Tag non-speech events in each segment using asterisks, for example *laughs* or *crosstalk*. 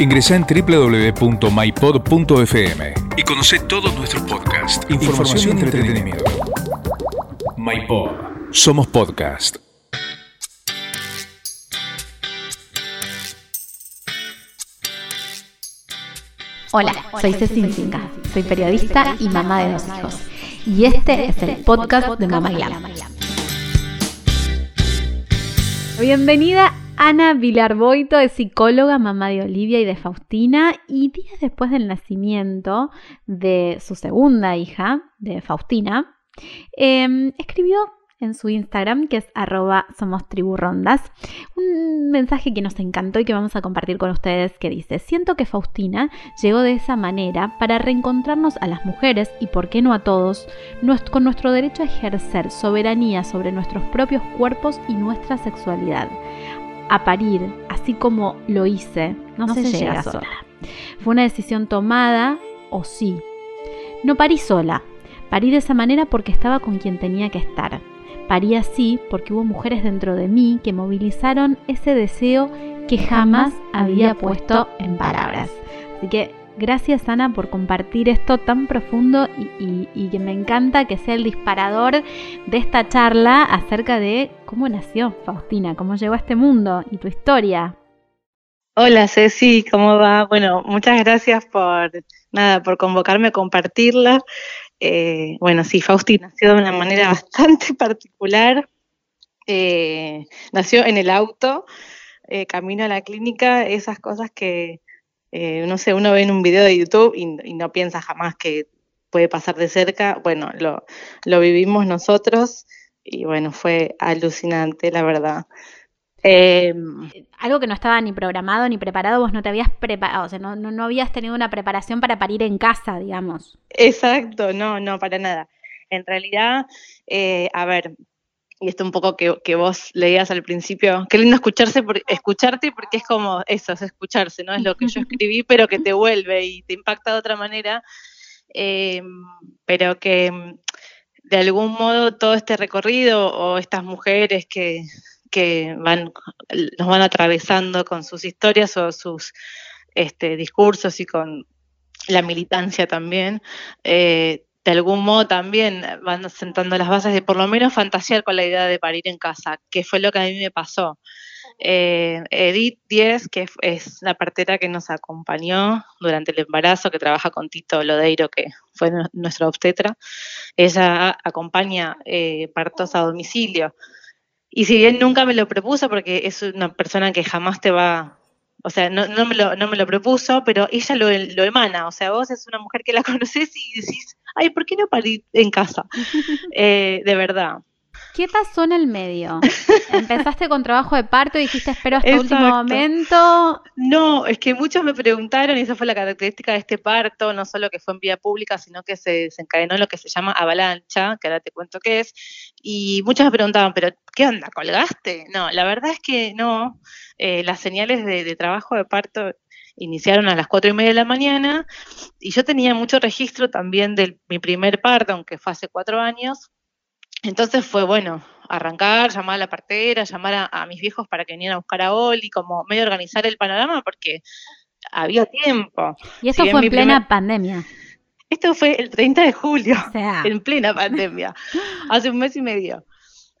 Ingresa en www.mypod.fm y conoce todos nuestros podcasts, información, y entretenimiento. MyPod. Somos podcast. Hola, soy Ceci Cinca, soy periodista y mamá de dos hijos. Y este es el podcast de Mamá Glam. Bienvenida Ana Vilarboito es psicóloga, mamá de Olivia y de Faustina, y días después del nacimiento de su segunda hija, de Faustina, em, escribió en su Instagram, que es arroba somos triburrondas, un mensaje que nos encantó y que vamos a compartir con ustedes que dice, siento que Faustina llegó de esa manera para reencontrarnos a las mujeres y por qué no a todos, con nuestro derecho a ejercer soberanía sobre nuestros propios cuerpos y nuestra sexualidad a parir, así como lo hice, no, se, llega, sola. Fue una decisión tomada o sí. No parí sola, parí de esa manera porque estaba con quien tenía que estar. Parí así porque hubo mujeres dentro de mí que movilizaron ese deseo que jamás había puesto en palabras. Así que Gracias Ana por compartir esto tan profundo y, que me encanta que sea el disparador de esta charla acerca de cómo nació Faustina, cómo llegó a este mundo y tu historia. Hola Ceci, ¿cómo va? Bueno, muchas gracias por nada, por convocarme a compartirla. Eh, bueno, sí, Faustina nació de una manera *laughs* bastante particular. Eh, nació en el auto, eh, camino a la clínica, esas cosas que, eh, no sé, uno ve en un video de YouTube y, no piensa jamás que puede pasar de cerca. Bueno, lo, lo, vivimos nosotros y bueno, fue alucinante, la verdad. Em, Algo que no estaba ni programado ni preparado, vos no te habías preparado, o sea, no, no, habías tenido una preparación para parir en casa, digamos. Exacto, no, no, para nada. En realidad, eh, a ver, y esto un poco que, vos leías al principio, qué lindo escucharse por, escucharte porque es como eso, es escucharse, ¿no? Es lo que yo *laughs* escribí, pero que te vuelve y te impacta de otra manera, em, pero que mm, de algún modo todo este recorrido o estas mujeres que, que van, nos van atravesando con sus historias o sus este, discursos y con la militancia también, eh, de algún modo también van sentando las bases de por lo menos fantasear con la idea de parir en casa, que fue lo que a mí me pasó. Eh, Edith Díez, que es la partera que nos acompañó durante el embarazo, que trabaja con Tito Lodeiro, que fue nuestra obstetra, ella acompaña eh, partos a domicilio. Y si bien nunca me lo propuso, porque es una persona que jamás te va o sea, no, no, me, lo, no me lo propuso, pero ella lo, lo, emana. O sea, vos es una mujer que la *laughs* conoces y decís, ay, ¿por qué no parir en casa? *laughs* Eh, de verdad. ¿Qué pasó en el medio? ¿Empezaste con trabajo de parto y dijiste espero hasta el último momento? No, es que muchos me preguntaron, y esa fue la característica de este parto, no solo que fue en vía pública, sino que se desencadenó en lo que se llama avalancha, que ahora te cuento qué es, y muchos me preguntaban, pero ¿qué onda? ¿Colgaste? No, la verdad es que no. Eh, las señales de, trabajo de parto iniciaron a las cuatro y media de la mañana y yo tenía mucho registro también de mi primer parto, aunque fue hace cuatro años, entonces fue bueno, arrancar, llamar a la partera, llamar a, mis viejos para que vinieran a buscar a Oli, como medio organizar el panorama porque había tiempo. Y esto fue en plena pandemia. Esto fue el 30 de julio, en plena pandemia, *laughs* hace un mes y medio.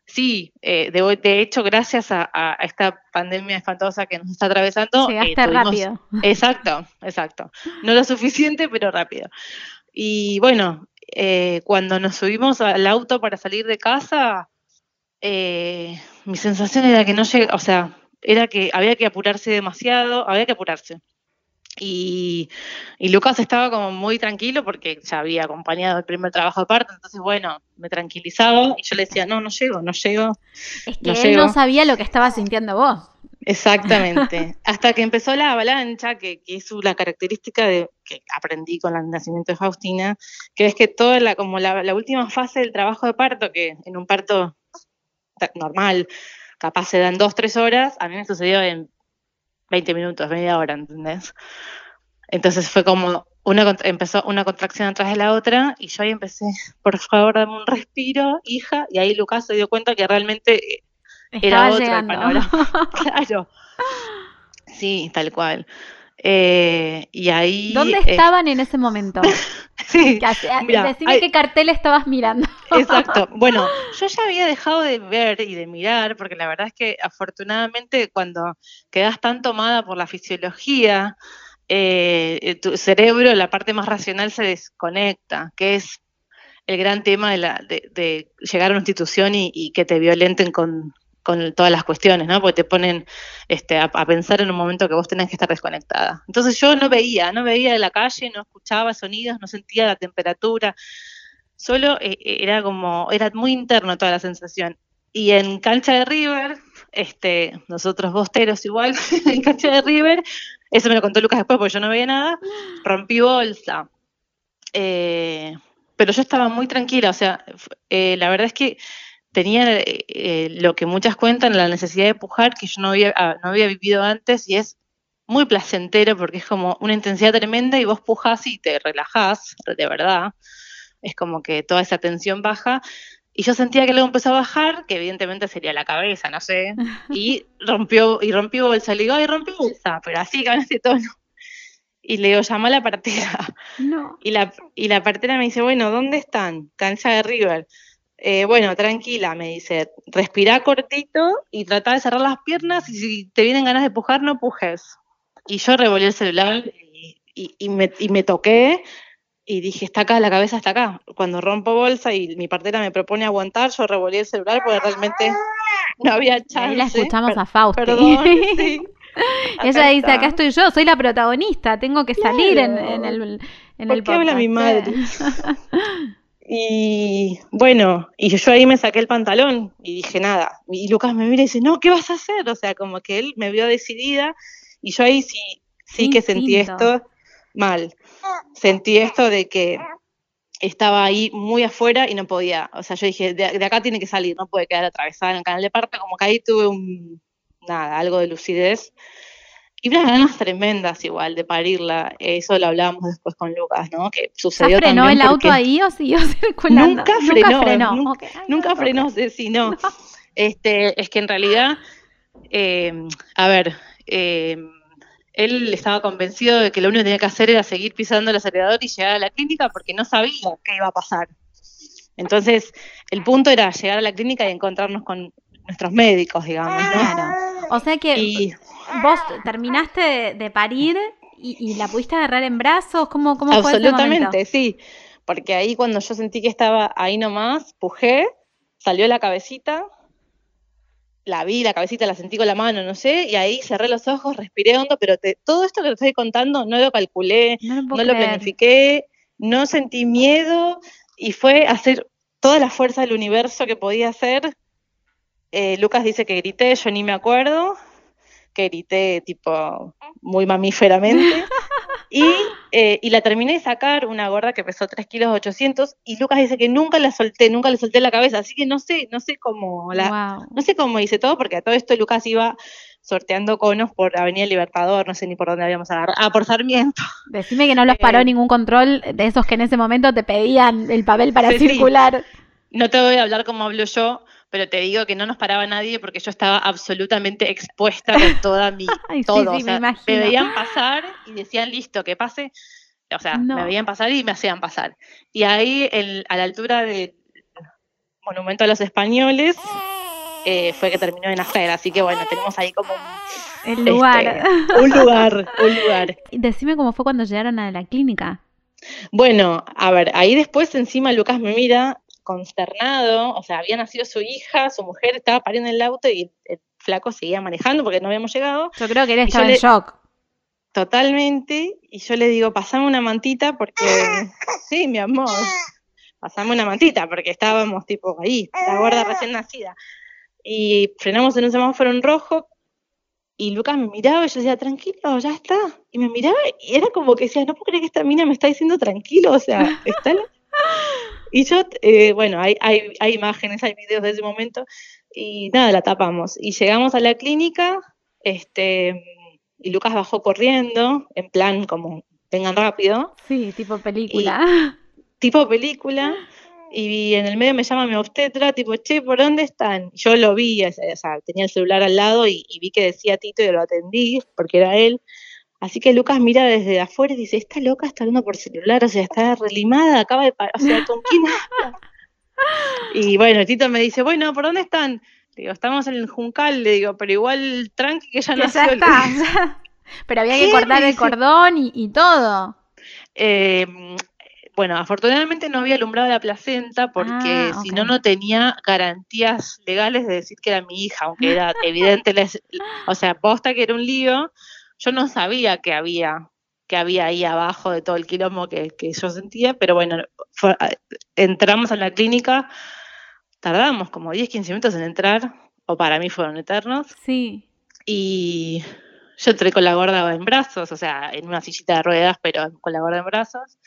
Sí, eh, de, hecho, gracias a, esta pandemia espantosa que nos está atravesando. Llegaste eh, rápido. Exacto, exacto. No lo suficiente, pero rápido. Y bueno, eh, cuando nos subimos al auto para salir de casa, eh, mi sensación era que no llega, o sea, era que había que apurarse demasiado, había que apurarse. Y, Lucas estaba como muy tranquilo porque ya había acompañado el primer trabajo de parto, entonces bueno, me tranquilizaba y yo le decía, no, no llego, no llego. Es que él no sabía lo que estaba sintiendo vos. Exactamente. *laughs* Hasta que empezó la avalancha, que, es la característica de, que aprendí con el nacimiento de Faustina, que es que toda la, como la, última fase del trabajo de parto, que en un parto normal capaz se dan dos, tres horas, a mí me sucedió en 20 minutos, media hora, ¿entendés? Entonces fue como, una empezó una contracción atrás de la otra y yo ahí empecé, por favor, dame un respiro, hija, y ahí Lucas se dio cuenta que realmente era otro el panorama. *laughs* *laughs* claro. Sí, tal cual. Eh, y ahí... ¿Dónde eh, estaban en ese momento? *laughs* sí, *laughs* Mira, Decime hay- qué cartel estabas mirando. *laughs* Exacto. Bueno, yo ya había dejado de ver y de mirar, porque la verdad es que afortunadamente cuando quedas tan tomada por la fisiología, eh, tu cerebro, la parte más racional se desconecta, que es el gran tema de, la, de, de llegar a una institución y, y que te violenten con, con todas las cuestiones, ¿no? Porque te ponen este, a, pensar en un momento que vos tenés que estar desconectada. Entonces yo no veía, no veía de la calle, no escuchaba sonidos, no sentía la temperatura, solo eh, eh, era como, era muy interno toda la sensación. Y en cancha de River, este, nosotros bosteros igual, *laughs* en cancha de River, eso me lo contó Lucas después porque yo no veía nada, rompí bolsa. Eh, pero yo estaba muy tranquila, o sea, eh, la verdad es que tenía eh, eh, lo que muchas cuentan, la necesidad de pujar, que yo no había, ah, no había vivido antes, y es muy placentero porque es como una intensidad tremenda y vos pujás y te relajás, de verdad. Es como que toda esa tensión baja. Y yo sentía que luego empezó a bajar, que evidentemente sería la cabeza, no sé, y *laughs* rompió, y rompió bolsa. Le digo, ay, rompió bolsa, pero así, con ese tono. Y le digo, llama a la partera. No. Y la, y la partera me dice, bueno, ¿dónde están? Cancha de River. Eh, bueno, tranquila, me dice, respirá cortito y trata de cerrar las piernas y si te vienen ganas de pujar, no pujes. Y yo revolví el celular y, y- y me, y me toqué y dije, está acá, la cabeza está acá. Cuando rompo bolsa y mi partera me propone aguantar, yo revolví el celular porque realmente no había chance. ahí la escuchamos Per- a Fausti. Perdón, *laughs* sí. Ella dice, acá estoy yo, soy la protagonista, tengo que salir en, en el, en ¿Por el qué habla mi podcast". madre? *laughs* Y bueno, y yo ahí me saqué el pantalón y dije nada. Y Lucas me mira y dice, no, ¿qué vas a hacer? O sea, como que él me vio decidida y yo ahí sí, sí que sentí esto mal. Sentí esto de que estaba ahí muy afuera y no podía. O sea, yo dije, de, de acá tiene que salir, no puede quedar atravesada en el canal de parto. Como que ahí tuve un, nada, algo de lucidez. Y unas ganas tremendas igual de parirla. Eso lo hablábamos después con Lucas, ¿no? Que ¿Ya sucedió frenó también el auto ahí o siguió *laughs* circulando? Nunca frenó, Nunca frenó. nun- ok. Ay, Nunca no, frenó, sí, no. *laughs* Este, es que en realidad, eh, a ver, eh, él estaba convencido de que lo único que tenía que hacer era seguir pisando el acelerador y llegar a la clínica porque no sabía qué iba a pasar. Entonces, el punto era llegar a la clínica y encontrarnos con nuestros médicos, digamos, ¿no? Claro. O sea que Y vos terminaste de, de parir y, y la pudiste agarrar en brazos. ¿Cómo, cómo fue ese absolutamente, sí. Porque ahí cuando yo sentí que estaba ahí nomás, pujé, salió la cabecita, la vi, la cabecita la sentí con la mano, no sé, y ahí cerré los ojos, respiré hondo, pero te- todo esto que te estoy contando no lo calculé, No lo no planifiqué, no sentí miedo y fue hacer toda la fuerza del universo que podía hacer. Eh, Lucas dice que grité, yo ni me acuerdo, que grité tipo muy mamíferamente. y, eh, y la terminé de sacar, una gorda que pesó 3 kilos 800, y Lucas dice que nunca la solté, nunca le solté la cabeza, así que no sé, no sé cómo la, Wow. no sé cómo hice todo, porque a todo esto Lucas iba sorteando conos por Avenida Libertador, no sé ni por dónde habíamos agarrado. Ah, por Sarmiento. Decime que no los paró Eh, ningún control de esos que en ese momento te pedían el papel para Sí, sí. No te voy a hablar como hablo yo, pero te digo que no nos paraba nadie porque yo estaba absolutamente expuesta con *laughs* toda mi Ay, todo. sí, o me sea, imagino. veían pasar y decían listo, que pase. O sea, No. me veían pasar y me hacían pasar. Y ahí, a la altura del Monumento a los Españoles, eh, fue que terminó de nacer. Así que bueno, tenemos ahí como un, El lugar. este, un lugar, un lugar. *laughs* Decime cómo fue cuando llegaron a la clínica. Bueno, a ver, ahí después encima Lucas me mira consternado, o sea, había nacido su hija, su mujer estaba pariendo en el auto y el flaco seguía manejando porque no habíamos llegado Yo creo que él estaba en le- shock. totalmente y yo le digo, pasame una mantita porque, *laughs* sí, mi amor, pasame una mantita porque estábamos tipo ahí, la gorda recién nacida. Y frenamos en un semáforo en rojo y Lucas me miraba y yo decía, tranquilo, ya está. Y me miraba y era como que decía, no puedo creer que esta mina me está diciendo tranquilo, o sea, *laughs* está la- Y yo, eh, bueno, hay, hay, hay imágenes, hay videos de ese momento y nada, la tapamos. Y llegamos a la clínica, este, y Lucas bajó corriendo, en plan como, vengan rápido, Sí, tipo película. tipo película, y en el medio me llama mi obstetra, tipo, che, ¿por dónde están? Yo lo vi, o sea, tenía el celular al lado y, y vi que decía Tito y lo atendí, porque era él. Así que Lucas mira desde afuera y dice, esta loca está hablando por celular, o sea, está relimada, acaba de parar, o sea, ¿con quién *laughs* habla? Y bueno, Tito me dice, bueno, ¿por dónde están? digo, estamos en el Juncal, le digo, pero igual tranqui que ya no Ya está. *laughs* pero había que cortar el cordón y, todo. Eh, bueno, afortunadamente no había alumbrado la placenta porque ah, si no, no tenía garantías legales de decir que era mi hija, aunque era *laughs* evidente, o sea, posta que era un lío, yo no sabía que había que había ahí abajo de todo el quilombo que, que yo sentía, pero bueno, entramos a la clínica, tardamos como 10, 15 minutos en entrar, o para mí fueron eternos. Sí. Y yo entré con la gorda en brazos, o sea, en una sillita de ruedas, pero con la gorda en brazos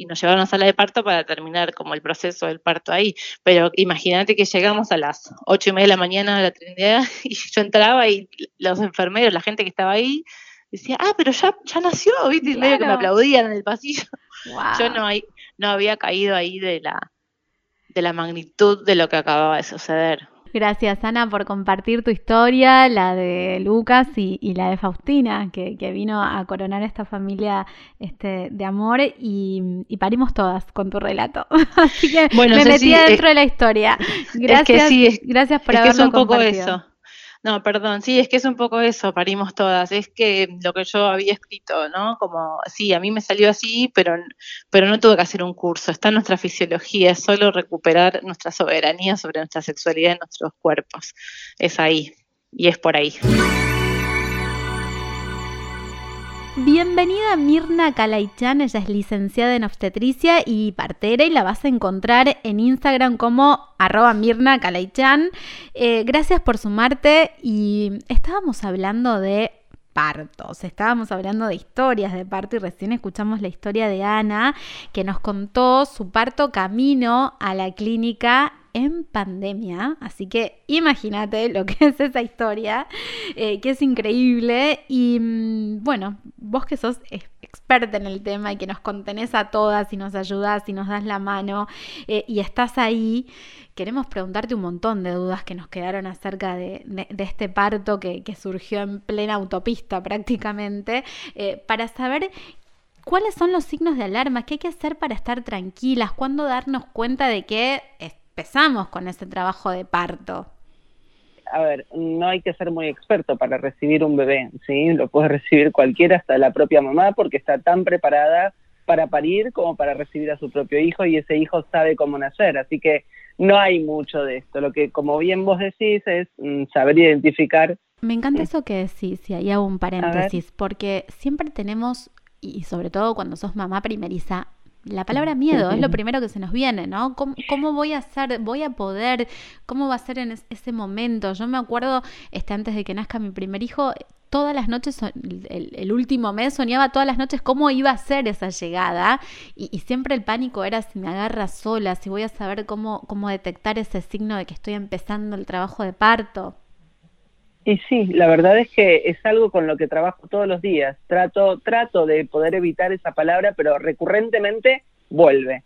y nos llevaron a sala de parto para terminar como el proceso del parto ahí. Pero imagínate que llegamos a las ocho y media de la mañana a la Trinidad *laughs* y yo entraba y los enfermeros, la gente que estaba ahí, decía, ah, pero ya, ya nació, ¿viste? Y medio que me aplaudían en el pasillo. Yo no, no había caído ahí de la, de la magnitud de lo que acababa de suceder. Gracias, Ana, por compartir tu historia, la de Lucas y, la de Faustina, que, vino a coronar esta familia este, de amor y, parimos todas con tu relato. *laughs* Así que me metí dentro de la historia. Gracias, gracias por es un poco eso. No, perdón, sí, es que es un poco eso, parimos todas. Es que lo que yo había escrito, ¿no? Como, sí, a mí me salió así, pero, pero no tuve que hacer un curso. Está nuestra fisiología, es solo recuperar nuestra soberanía sobre nuestra sexualidad en nuestros cuerpos. Es ahí, y es por ahí. Bienvenida Mirna Kalaichan, ella es licenciada en obstetricia y partera y la vas a encontrar en Instagram como arroba Mirna Kalaichan. Eh, gracias por sumarte y estábamos hablando de partos, estábamos hablando de historias de parto y recién escuchamos la historia de Ana que nos contó su parto camino a la clínica en pandemia, así que imagínate lo que *laughs* es esa historia, eh, que es increíble y mm, bueno, vos que sos experta en el tema y que nos contenés a todas y nos ayudás y nos das la mano eh, y estás ahí, queremos preguntarte un montón de dudas que nos quedaron acerca de, este parto que, surgió en plena autopista prácticamente, eh, para saber ¿Cuáles son los signos de alarma? ¿Qué hay que hacer para estar tranquilas? ¿Cuándo darnos cuenta de que empezamos con ese trabajo de parto? A ver, no hay que ser muy experto para recibir un bebé, ¿sí? Lo puede recibir cualquiera, hasta la propia mamá, porque está tan preparada para parir como para recibir a su propio hijo y ese hijo sabe cómo nacer. Así que no hay mucho de esto. Lo que, como bien vos decís, es mm, saber identificar. Me encanta eso que decís, y ahí hago un paréntesis, porque siempre tenemos, y sobre todo cuando sos mamá primeriza, la palabra miedo es lo primero que se nos viene, ¿no? ¿Cómo, voy a hacer, voy a poder, cómo va a ser en ese momento? Yo me acuerdo, este, antes de que nazca mi primer hijo, todas las noches, el, último mes soñaba todas las noches cómo iba a ser esa llegada y, y, siempre el pánico era si me agarra sola, si voy a saber cómo, cómo detectar ese signo de que estoy empezando el trabajo de parto. Y sí, la verdad es que es algo con lo que trabajo todos los días. Trato, trato de poder evitar esa palabra, pero recurrentemente vuelve.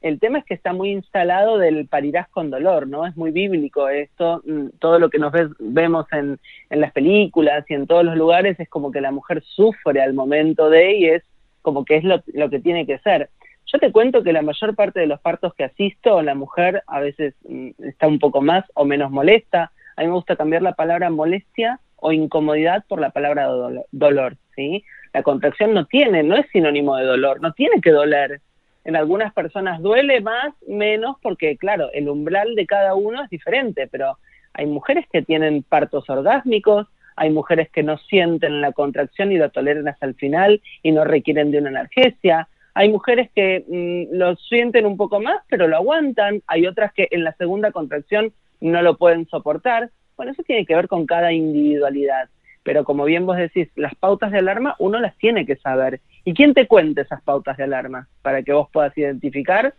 El tema es que está muy instalado del parirás con dolor, ¿no? Es muy bíblico esto, mm, todo lo que nos vemos en, en las películas y en todos los lugares es como que la mujer sufre al momento de y es como que es lo, lo que tiene que ser. Yo te cuento que la mayor parte de los partos que asisto, la mujer a veces mm, está un poco más o menos molesta, a mí me gusta cambiar la palabra molestia o incomodidad por la palabra dolor, ¿sí? La contracción no tiene, no es sinónimo de dolor, no tiene que doler. En algunas personas duele más, menos, porque claro, el umbral de cada uno es diferente, pero hay mujeres que tienen partos orgásmicos, hay mujeres que no sienten la contracción y lo toleran hasta el final y no requieren de una analgesia, hay mujeres que mm, lo sienten un poco más, pero lo aguantan, hay otras que en la segunda contracción no lo pueden soportar. Bueno, eso tiene que ver con cada individualidad. Pero como bien vos decís, las pautas de alarma uno las tiene que saber. ¿Y quién te cuenta esas pautas de alarma para que vos puedas identificar?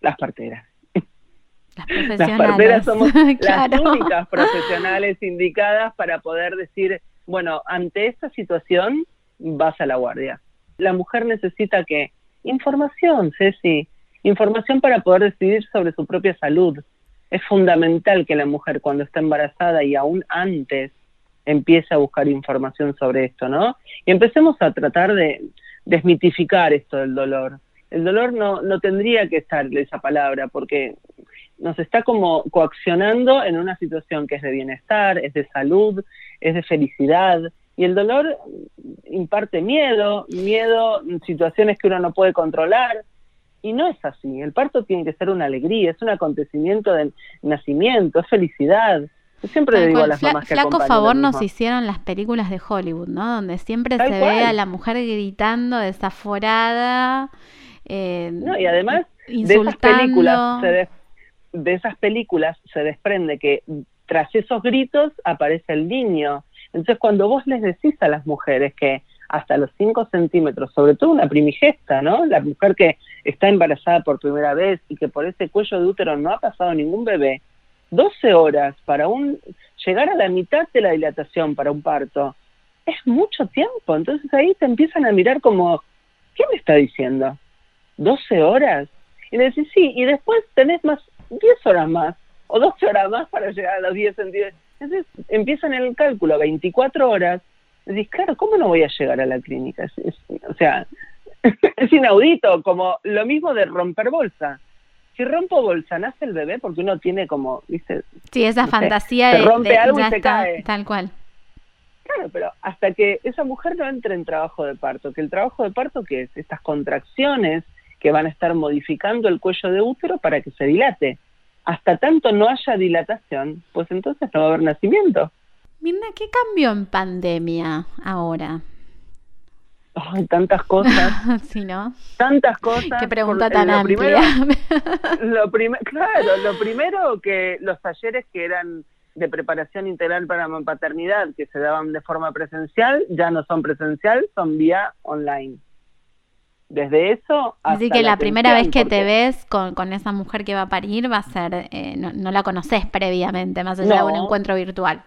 Las parteras. Las, parteras *laughs* somos las únicas profesionales indicadas para poder decir, bueno, ante esta situación vas a la guardia. La mujer necesita que información, Ceci, información para poder decidir sobre su propia salud, es fundamental que la mujer cuando está embarazada y aún antes empiece a buscar información sobre esto, ¿no? Y empecemos a tratar de desmitificar esto del dolor. El dolor no, no tendría que estar esa palabra, porque nos está como coaccionando en una situación que es de bienestar, es de salud, es de felicidad, y el dolor imparte miedo, miedo, situaciones que uno no puede controlar, y no es así. El parto tiene que ser una alegría, es un acontecimiento de nacimiento, es felicidad. Yo siempre le digo a las mamás que Flaco favor nos hicieron las películas de Hollywood, ¿no? Donde siempre se ve a la mujer gritando desaforada. Eh, no, y además de esas películas se de esas películas se desprende que tras esos gritos aparece el niño. Entonces, cuando vos les decís a las mujeres que hasta los 5 centímetros, sobre todo una primigesta, ¿no? La mujer que está embarazada por primera vez y que por ese cuello de útero no ha pasado ningún bebé, 12 horas para un llegar a la mitad de la dilatación para un parto es mucho tiempo. Entonces ahí te empiezan a mirar como, ¿qué me está diciendo? ¿12 horas? Y le decís, sí, y después tenés más 10 horas más o 12 horas más para llegar a los 10 centímetros. Entonces empiezan el cálculo, 24 horas. Decís, claro, ¿cómo no voy a llegar a la clínica? o sea, *laughs* es inaudito, como lo mismo de romper bolsa. Si rompo bolsa, nace el bebé porque uno tiene como, dice... Sí, esa fantasía de... rompe algo y se cae. Tal cual. Claro, pero hasta que esa mujer no entre en trabajo de parto, que el trabajo de parto, que es? Estas contracciones que van a estar modificando el cuello de útero para que se dilate hasta tanto no haya dilatación, pues entonces no va a haber nacimiento. Mirna, ¿qué cambió en pandemia ahora? Ay, tantas cosas. *laughs* sí, ¿no? Tantas cosas. Qué pregunta tan amplia. lo *laughs* claro, lo primero que los talleres que eran de preparación integral para la paternidad, que se daban de forma presencial, ya no son presencial, son vía online desde eso hasta Así que la, primera vez que te ves con, con, esa mujer que va a parir va a ser, eh, no, la conoces previamente, más allá de un encuentro virtual.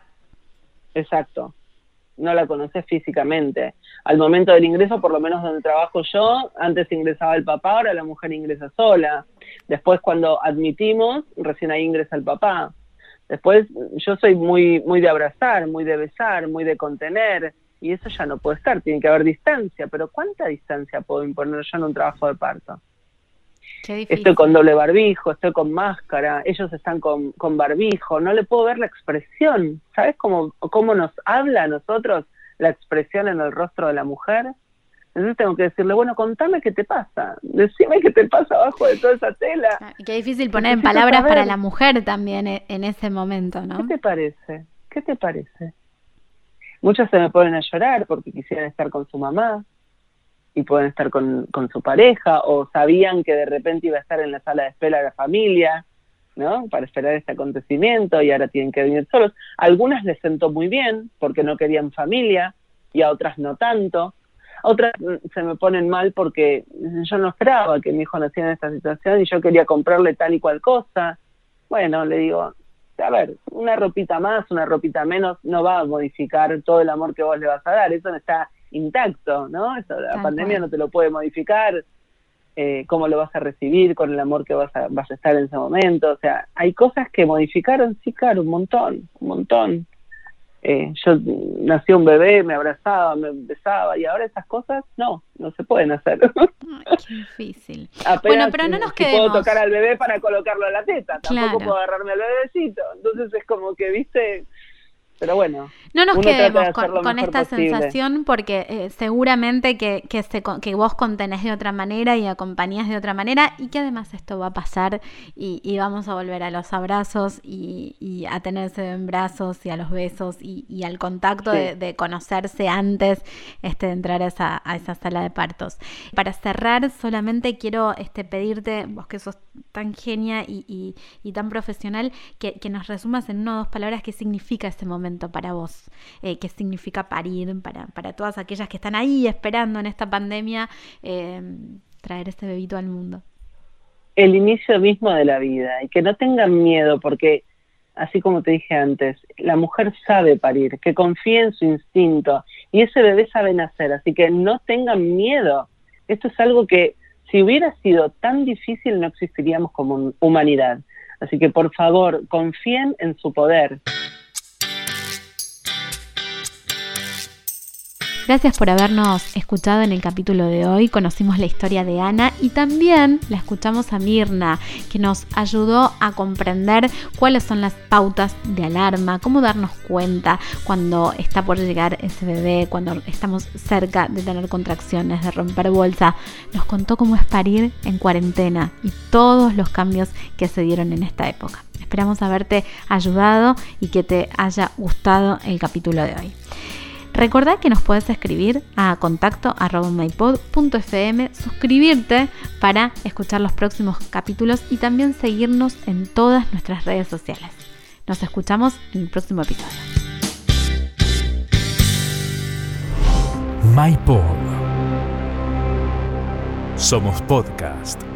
Exacto, no la conoces físicamente. Al momento del ingreso, por lo menos donde trabajo yo, antes ingresaba el papá, ahora la mujer ingresa sola. Después cuando admitimos, recién ahí ingresa el papá. Después yo soy muy, muy de abrazar, muy de besar, muy de contener y eso ya no puede estar, tiene que haber distancia, pero ¿cuánta distancia puedo imponer yo en un trabajo de parto? Estoy con doble barbijo, estoy con máscara, ellos están con, con barbijo, no le puedo ver la expresión, ¿sabes cómo, cómo nos habla a nosotros la expresión en el rostro de la mujer? Entonces tengo que decirle, bueno, contame qué te pasa, decime qué te pasa abajo de toda esa tela. Ah, qué difícil poner en palabras para la mujer también e, en ese momento, ¿no? ¿Qué te parece? ¿Qué te parece? Muchas se me ponen a llorar porque quisieran estar con su mamá y pueden estar con, con su pareja o sabían que de repente iba a estar en la sala de espera de la familia, ¿no? Para esperar este acontecimiento y ahora tienen que venir solos. algunas les sentó muy bien porque no querían familia y a otras no tanto. otras mm, se me ponen mal porque yo no esperaba que mi hijo naciera en esta situación y yo quería comprarle tal y cual cosa. Bueno, le digo, a ver, una ropita más, una ropita menos, no va a modificar todo el amor que vos le vas a dar, eso no está intacto, ¿no? Eso, la pandemia no te lo puede modificar, eh, cómo lo vas a recibir con el amor que vas a, vas a estar en ese momento, o sea, hay cosas que modificaron, sí, claro, un montón, un montón. Eh, yo nací un bebé, me abrazaba, me besaba y ahora esas cosas no, no se pueden hacer. *laughs* Ay, qué difícil. bueno, pero no nos quedemos. puedo tocar al bebé para colocarlo a la teta, tampoco puedo agarrarme al bebecito. Entonces es como que, viste, pero bueno. No nos quedemos con, esta sensación porque eh, seguramente que, que, se, que vos contenés de otra manera y acompañás de otra manera y que además esto va a pasar y, vamos a volver a los abrazos y, a tenerse en brazos y a los besos y, al contacto de, conocerse antes este, de entrar a esa, a esa sala de partos. Para cerrar, solamente quiero este, pedirte, vos que sos tan genia y, tan profesional, que, que nos resumas en una o dos palabras qué significa este para vos? Eh, ¿Qué significa parir para, para todas aquellas que están ahí esperando en esta pandemia eh, traer este bebito al mundo? El inicio mismo de la vida y que no tengan miedo porque así como te dije antes, la mujer sabe parir, que confíe en su instinto y ese bebé sabe nacer, así que no tengan miedo. Esto es algo que si hubiera sido tan difícil no existiríamos como humanidad. Así que por favor, confíen en su poder. Gracias por habernos escuchado en el capítulo de hoy. Conocimos la historia de Ana y también la escuchamos a Mirna, que nos ayudó a comprender cuáles son las pautas de alarma, cómo darnos cuenta cuando está por llegar ese bebé, cuando estamos cerca de tener contracciones, de romper bolsa. Nos contó cómo es parir en cuarentena y todos los cambios que se dieron en esta época. Esperamos haberte ayudado y que te haya gustado el capítulo de hoy. Recordá que nos puedes escribir a contacto mypod.fm, suscribirte para escuchar los próximos capítulos y también seguirnos en todas nuestras redes sociales. Nos escuchamos en el próximo episodio. MyPod. Somos podcast.